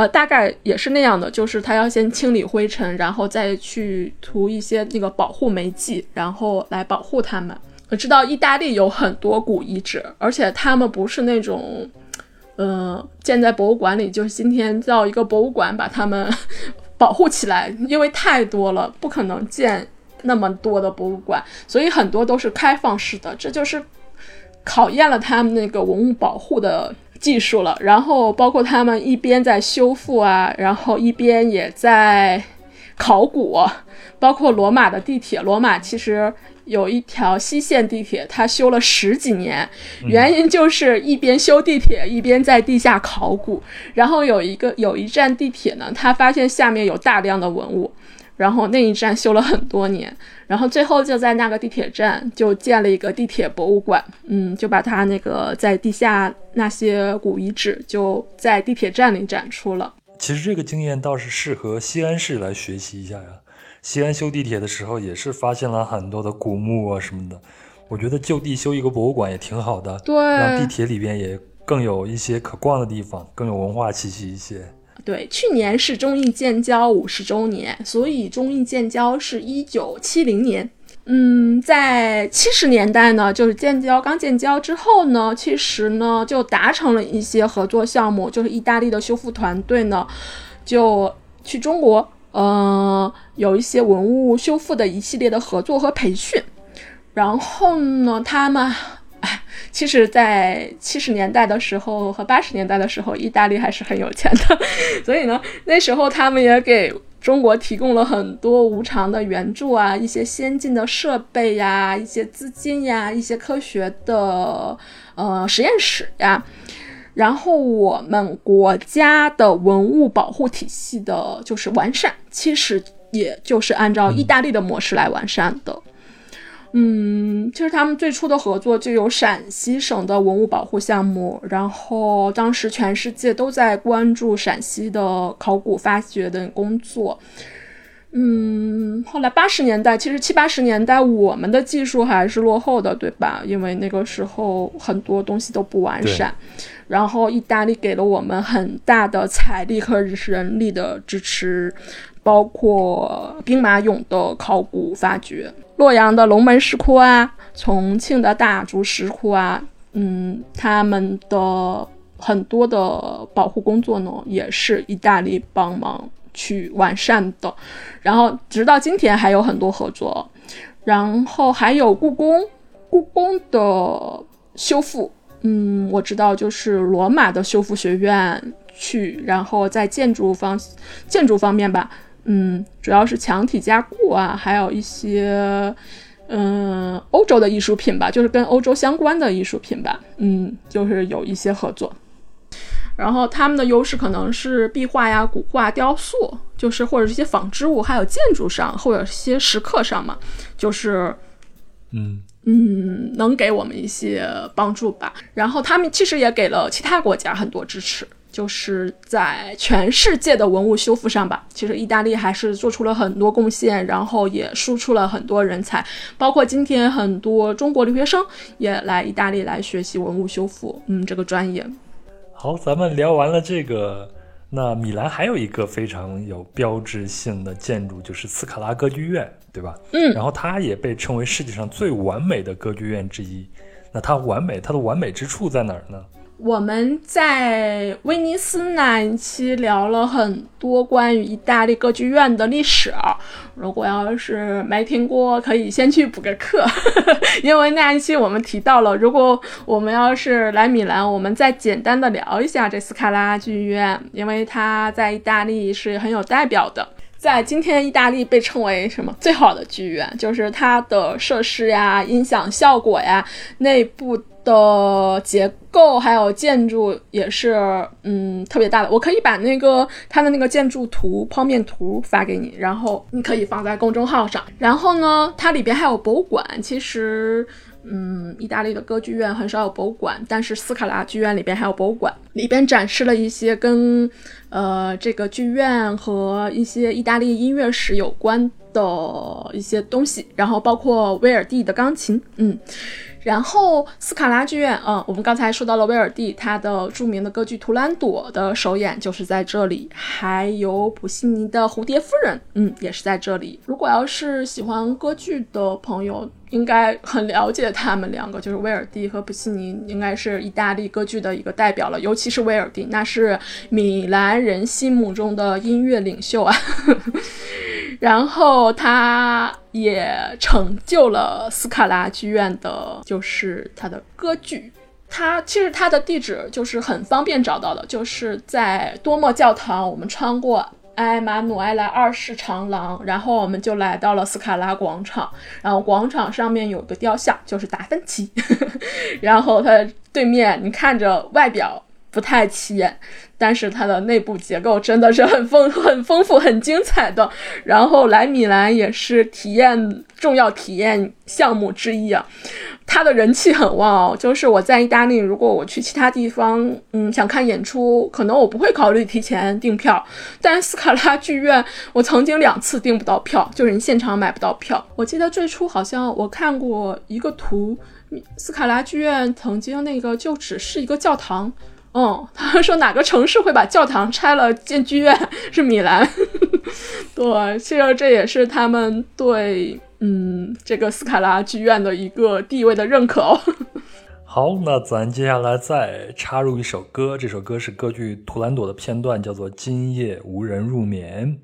呃，大概也是那样的，就是他要先清理灰尘，然后再去涂一些那个保护媒剂，然后来保护它们。我知道意大利有很多古遗址，而且他们不是那种。呃建在博物馆里，就是今天造一个博物馆把它们 保护起来，因为太多了，不可能建那么多的博物馆，所以很多都是开放式的，这就是考验了他们那个文物保护的技术了。然后包括他们一边在修复啊，然后一边也在考古，包括罗马的地铁，罗马其实。有一条西线地铁，它修了十几年，原因就是一边修地铁一边在地下考古。然后有一个有一站地铁呢，他发现下面有大量的文物，然后那一站修了很多年，然后最后就在那个地铁站就建了一个地铁博物馆，嗯，就把它那个在地下那些古遗址就在地铁站里展出了。其实这个经验倒是适合西安市来学习一下呀。西安修地铁的时候，也是发现了很多的古墓啊什么的。我觉得就地修一个博物馆也挺好的，对，让地铁里边也更有一些可逛的地方，更有文化气息一些。对，去年是中印建交五十周年，所以中印建交是一九七零年。嗯，在七十年代呢，就是建交刚建交之后呢，其实呢就达成了一些合作项目，就是意大利的修复团队呢就去中国。呃，有一些文物修复的一系列的合作和培训，然后呢，他们，其实，在七十年代的时候和八十年代的时候，意大利还是很有钱的，所以呢，那时候他们也给中国提供了很多无偿的援助啊，一些先进的设备呀，一些资金呀，一些科学的呃实验室呀。然后我们国家的文物保护体系的就是完善，其实也就是按照意大利的模式来完善的。嗯，其实他们最初的合作就有陕西省的文物保护项目，然后当时全世界都在关注陕西的考古发掘的工作。嗯，后来八十年代，其实七八十年代我们的技术还是落后的，对吧？因为那个时候很多东西都不完善。然后意大利给了我们很大的财力和人力的支持，包括兵马俑的考古发掘、洛阳的龙门石窟啊、重庆的大足石窟啊，嗯，他们的很多的保护工作呢，也是意大利帮忙去完善的。然后直到今天还有很多合作，然后还有故宫，故宫的修复。嗯，我知道，就是罗马的修复学院去，然后在建筑方建筑方面吧，嗯，主要是墙体加固啊，还有一些嗯欧洲的艺术品吧，就是跟欧洲相关的艺术品吧，嗯，就是有一些合作。然后他们的优势可能是壁画呀、古画、雕塑，就是或者是一些纺织物，还有建筑上或者一些石刻上嘛，就是嗯。嗯，能给我们一些帮助吧。然后他们其实也给了其他国家很多支持，就是在全世界的文物修复上吧。其实意大利还是做出了很多贡献，然后也输出了很多人才，包括今天很多中国留学生也来意大利来学习文物修复，嗯，这个专业。好，咱们聊完了这个，那米兰还有一个非常有标志性的建筑，就是斯卡拉歌剧院。对吧？嗯，然后它也被称为世界上最完美的歌剧院之一。那它完美，它的完美之处在哪儿呢？我们在威尼斯那一期聊了很多关于意大利歌剧院的历史。如果要是没听过，可以先去补个课，因为那一期我们提到了，如果我们要是来米兰，我们再简单的聊一下这斯卡拉剧院，因为它在意大利是很有代表的。在今天，意大利被称为什么最好的剧院？就是它的设施呀、音响效果呀、内部的结构还有建筑也是嗯特别大的。我可以把那个它的那个建筑图剖面图发给你，然后你可以放在公众号上。然后呢，它里边还有博物馆。其实。嗯，意大利的歌剧院很少有博物馆，但是斯卡拉剧院里边还有博物馆，里边展示了一些跟呃这个剧院和一些意大利音乐史有关的一些东西，然后包括威尔第的钢琴，嗯，然后斯卡拉剧院，嗯，我们刚才说到了威尔第，他的著名的歌剧《图兰朵》的首演就是在这里，还有普西尼的《蝴蝶夫人》，嗯，也是在这里。如果要是喜欢歌剧的朋友，应该很了解他们两个，就是威尔第和普西尼，应该是意大利歌剧的一个代表了。尤其是威尔第，那是米兰人心目中的音乐领袖啊。然后他也成就了斯卡拉剧院的，就是他的歌剧。他其实他的地址就是很方便找到的，就是在多莫教堂。我们穿过埃马努埃拉二世长廊，然后我们就来到了斯卡拉广场。然后广场上面有个雕像，就是达芬奇。然后他对面，你看着外表不太起眼。但是它的内部结构真的是很丰很丰富很精彩的，然后来米兰也是体验重要体验项目之一啊，它的人气很旺哦。就是我在意大利，如果我去其他地方，嗯，想看演出，可能我不会考虑提前订票，但是斯卡拉剧院，我曾经两次订不到票，就是你现场买不到票。我记得最初好像我看过一个图，斯卡拉剧院曾经那个就只是一个教堂。嗯，他说哪个城市会把教堂拆了建剧院？是米兰。对，其实这也是他们对嗯这个斯卡拉剧院的一个地位的认可哦。好，那咱接下来再插入一首歌，这首歌是歌剧《图兰朵》的片段，叫做《今夜无人入眠》。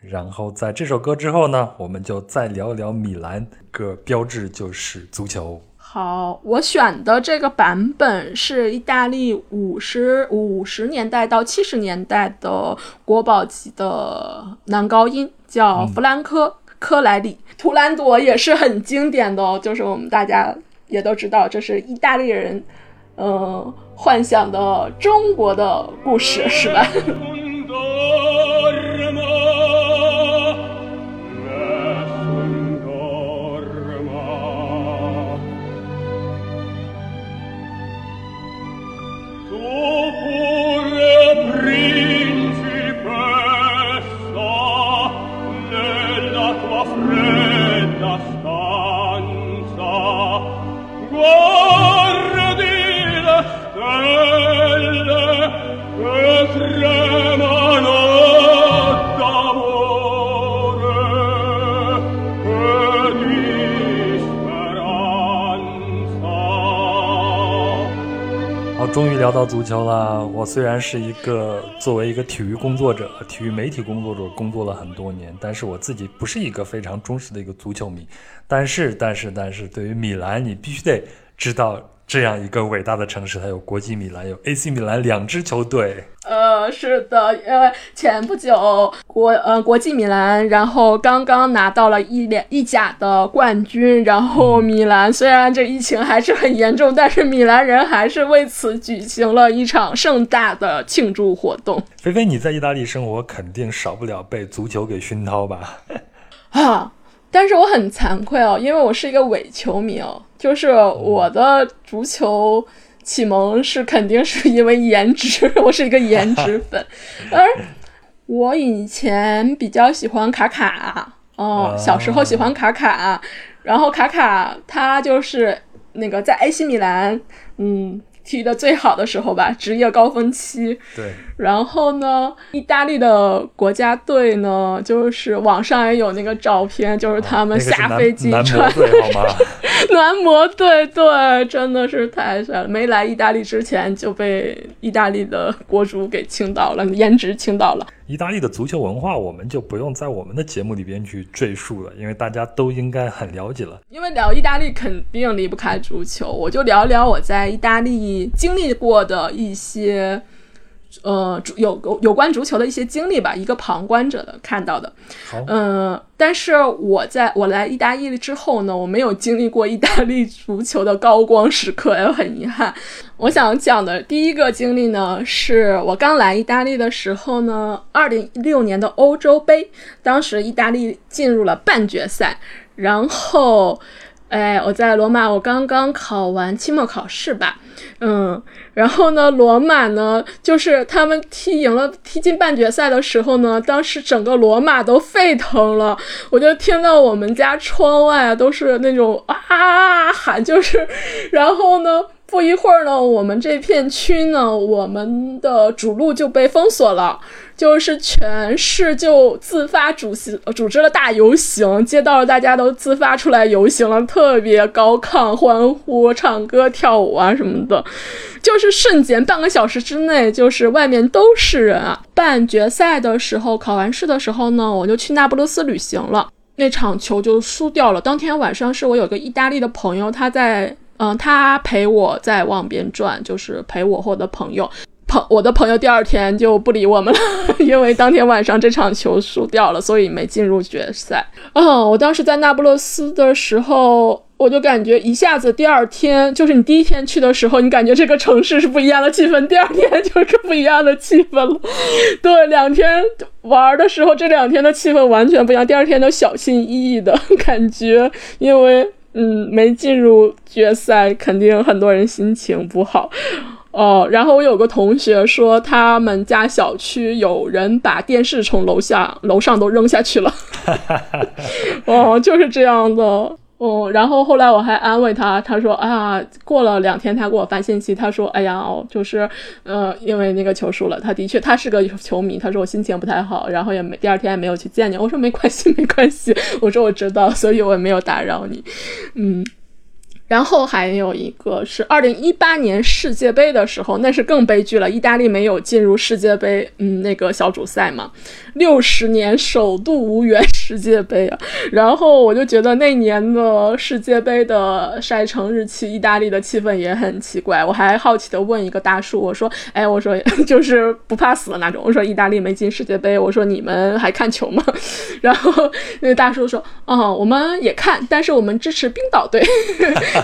然后在这首歌之后呢，我们就再聊一聊米兰个标志就是足球。好，我选的这个版本是意大利五十五十年代到七十年代的国宝级的男高音，叫弗兰科·科莱里。图兰朵也是很经典的，就是我们大家也都知道，这是意大利人，嗯，幻想的中国的故事，是吧？足球了。我虽然是一个作为一个体育工作者、体育媒体工作者工作了很多年，但是我自己不是一个非常忠实的一个足球迷。但是，但是，但是对于米兰，你必须得知道。这样一个伟大的城市，它有国际米兰，有 AC 米兰两支球队。呃，是的，因为前不久国呃国际米兰，然后刚刚拿到了一两一甲的冠军，然后米兰虽然这疫情还是很严重，但是米兰人还是为此举行了一场盛大的庆祝活动。菲菲，你在意大利生活，肯定少不了被足球给熏陶吧？啊！但是我很惭愧哦，因为我是一个伪球迷哦，就是我的足球启蒙是肯定是因为颜值，我是一个颜值粉。而我以前比较喜欢卡卡哦，小时候喜欢卡卡，然后卡卡他就是那个在 AC 米兰，嗯。踢的最好的时候吧，职业高峰期。对，然后呢，意大利的国家队呢，就是网上也有那个照片，就是他们下飞机穿 男模对，对，真的是太帅了。没来意大利之前就被意大利的国足给倾倒了，颜值倾倒了。意大利的足球文化，我们就不用在我们的节目里边去赘述了，因为大家都应该很了解了。因为聊意大利肯定离不开足球，我就聊聊我在意大利经历过的一些。呃，有有关足球的一些经历吧，一个旁观者的看到的。嗯，但是我在我来意大利之后呢，我没有经历过意大利足球的高光时刻，也很遗憾。我想讲的第一个经历呢，是我刚来意大利的时候呢，二零一六年的欧洲杯，当时意大利进入了半决赛，然后。哎，我在罗马，我刚刚考完期末考试吧，嗯，然后呢，罗马呢，就是他们踢赢了，踢进半决赛的时候呢，当时整个罗马都沸腾了，我就听到我们家窗外都是那种啊喊，就是，然后呢。不一会儿呢，我们这片区呢，我们的主路就被封锁了，就是全市就自发主席组织了大游行，街道大家都自发出来游行了，特别高亢，欢呼、唱歌、跳舞啊什么的，就是瞬间半个小时之内，就是外面都是人啊。半决赛的时候，考完试的时候呢，我就去那不勒斯旅行了，那场球就输掉了。当天晚上是我有个意大利的朋友，他在。嗯，他陪我在望边转，就是陪我和我的朋友。朋我的朋友第二天就不理我们了，因为当天晚上这场球输掉了，所以没进入决赛。嗯，我当时在那不勒斯的时候，我就感觉一下子第二天，就是你第一天去的时候，你感觉这个城市是不一样的气氛，第二天 就是不一样的气氛了。对，两天玩的时候，这两天的气氛完全不一样，第二天都小心翼翼的 感觉，因为。嗯，没进入决赛，肯定很多人心情不好哦。然后我有个同学说，他们家小区有人把电视从楼下、楼上都扔下去了。哦，就是这样的。哦，然后后来我还安慰他，他说啊，过了两天他给我发信息，他说，哎呀，就是，呃，因为那个球输了，他的确他是个球迷，他说我心情不太好，然后也没第二天也没有去见你，我说没关系没关系，我说我知道，所以我也没有打扰你，嗯。然后还有一个是二零一八年世界杯的时候，那是更悲剧了。意大利没有进入世界杯，嗯，那个小组赛嘛，六十年首度无缘世界杯啊。然后我就觉得那年的世界杯的赛程日期，意大利的气氛也很奇怪。我还好奇的问一个大叔，我说：“哎，我说 就是不怕死的那种。”我说：“意大利没进世界杯，我说你们还看球吗？” 然后那个大叔说：“哦，我们也看，但是我们支持冰岛队。”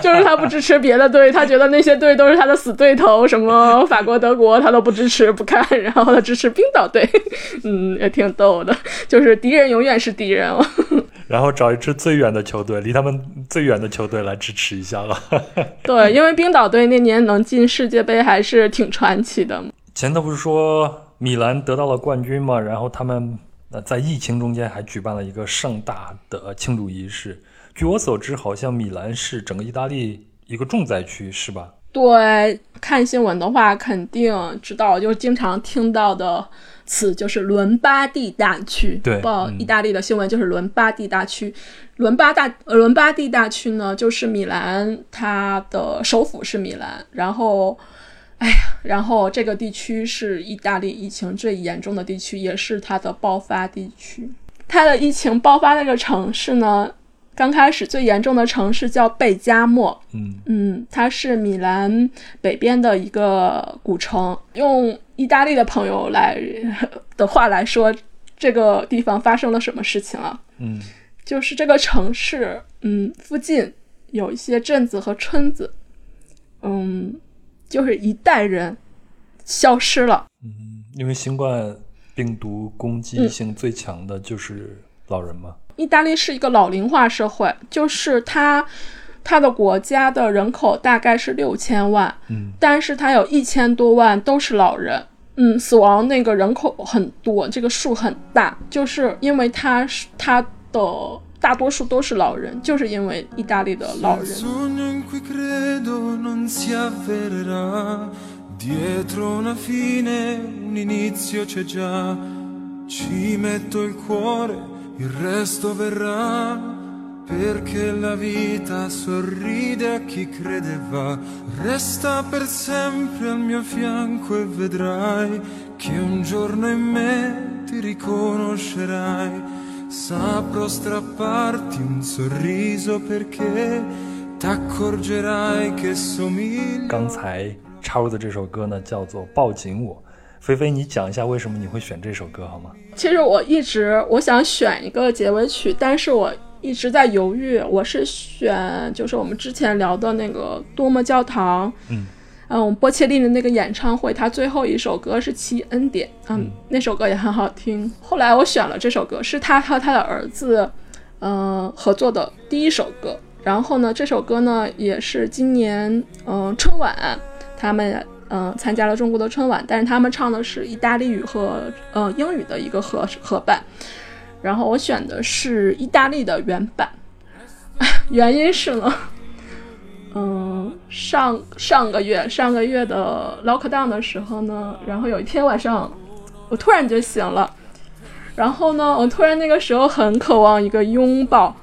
就是他不支持别的队，他觉得那些队都是他的死对头，什么法国、德国他都不支持不看，然后他支持冰岛队，嗯，也挺逗的，就是敌人永远是敌人哦。然后找一支最远的球队，离他们最远的球队来支持一下了。对，因为冰岛队那年能进世界杯还是挺传奇的。前头不是说米兰得到了冠军嘛？然后他们在疫情中间还举办了一个盛大的庆祝仪式。据我所知，好像米兰是整个意大利一个重灾区，是吧？对，看新闻的话肯定知道，就经常听到的词就是伦巴第大区。对，报意大利的新闻就是伦巴第大区。伦巴大伦巴第大区呢，就是米兰，它的首府是米兰。然后，哎呀，然后这个地区是意大利疫情最严重的地区，也是它的爆发地区。它的疫情爆发那个城市呢？刚开始最严重的城市叫贝加莫，嗯嗯，它是米兰北边的一个古城。用意大利的朋友来的话来说，这个地方发生了什么事情啊？嗯，就是这个城市，嗯，附近有一些镇子和村子，嗯，就是一代人消失了。嗯，因为新冠病毒攻击性最强的就是老人嘛。意大利是一个老龄化社会，就是它，它的国家的人口大概是六千万，嗯，但是它有一千多万都是老人，嗯，死亡那个人口很多，这个数很大，就是因为它是它的大多数都是老人，就是因为意大利的老人。il resto verrà perché la vita sorride a chi credeva resta per sempre al mio fianco e vedrai che un giorno in me ti riconoscerai saprò strapparti un sorriso perché t'accorgerai che somiglia 刚才插入的这首歌呢叫做抱紧我 菲菲，你讲一下为什么你会选这首歌好吗？其实我一直我想选一个结尾曲，但是我一直在犹豫。我是选就是我们之前聊的那个《多么教堂》，嗯嗯，波切利的那个演唱会，他最后一首歌是《七恩典》，嗯，那首歌也很好听。后来我选了这首歌，是他和他的儿子嗯合作的第一首歌。然后呢，这首歌呢也是今年嗯、呃春晚他们嗯、参加了中国的春晚，但是他们唱的是意大利语和呃英语的一个合合版，然后我选的是意大利的原版，原因是呢。嗯，上上个月上个月的 lockdown 的时候呢，然后有一天晚上，我突然就醒了，然后呢，我突然那个时候很渴望一个拥抱，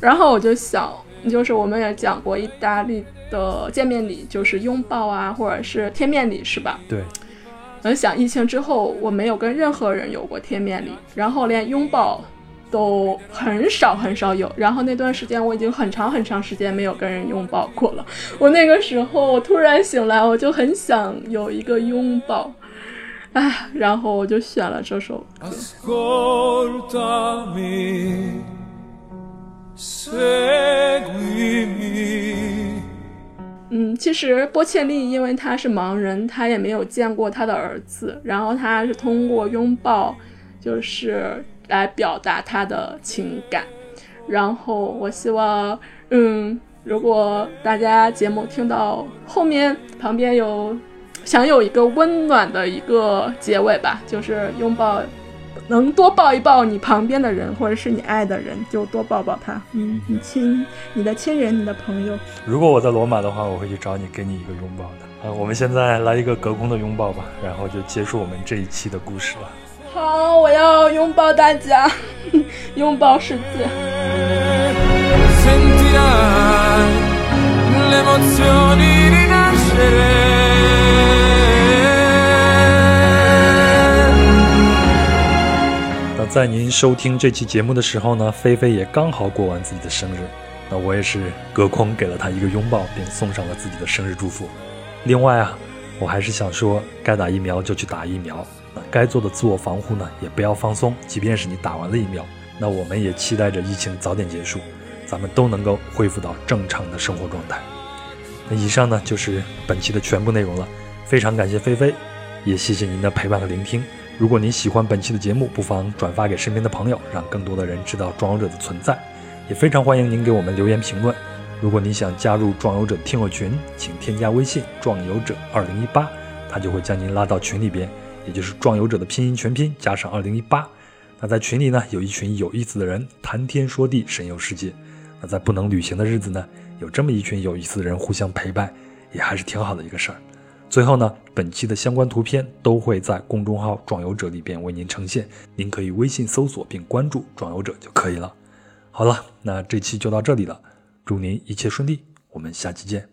然后我就想，就是我们也讲过意大利的见面礼，就是拥抱啊，或者是贴面礼，是吧？对，我就想疫情之后，我没有跟任何人有过贴面礼，然后连拥抱都很少很少有。然后那段时间我已经很长很长时间没有跟人拥抱过了。我那个时候我突然醒来，我就很想有一个拥抱，唉，然后我就选了这首歌。嗯，其实波切利因为他是盲人，他也没有见过他的儿子，然后他是通过拥抱，就是来表达他的情感。然后我希望，嗯，如果大家节目听到后面旁边有想有一个温暖的一个结尾吧，就是拥抱，能多抱一抱你旁边的人，或者是你爱的人，就多抱抱他。嗯，你亲你的亲人，你的朋友。如果我在罗马的话，我会去找你，给你一个拥抱的。啊，我们现在来一个隔空的拥抱吧，然后就结束我们这一期的故事了。好，我要拥抱大家，拥抱世界。在您收听这期节目的时候呢，菲菲也刚好过完自己的生日，那我也是隔空给了她一个拥抱，并送上了自己的生日祝福。另外啊，我还是想说，该打疫苗就去打疫苗，那该做的自我防护呢，也不要放松。即便是你打完了疫苗，那我们也期待着疫情早点结束，咱们都能够恢复到正常的生活状态。那以上呢就是本期的全部内容了，非常感谢菲菲，也谢谢您的陪伴和聆听。如果您喜欢本期的节目，不妨转发给身边的朋友，让更多的人知道壮游者的存在。也非常欢迎您给我们留言评论。如果你想加入壮游者听友群，请添加微信“壮游者二零一八”，他就会将您拉到群里边，也就是壮游者的拼音全拼加上二零一八。那在群里呢，有一群有意思的人，谈天说地，神游世界。那在不能旅行的日子呢，有这么一群有意思的人互相陪伴，也还是挺好的一个事儿。最后呢，本期的相关图片都会在公众号“壮游者”里边为您呈现，您可以微信搜索并关注“壮游者”就可以了。好了，那这期就到这里了，祝您一切顺利，我们下期见。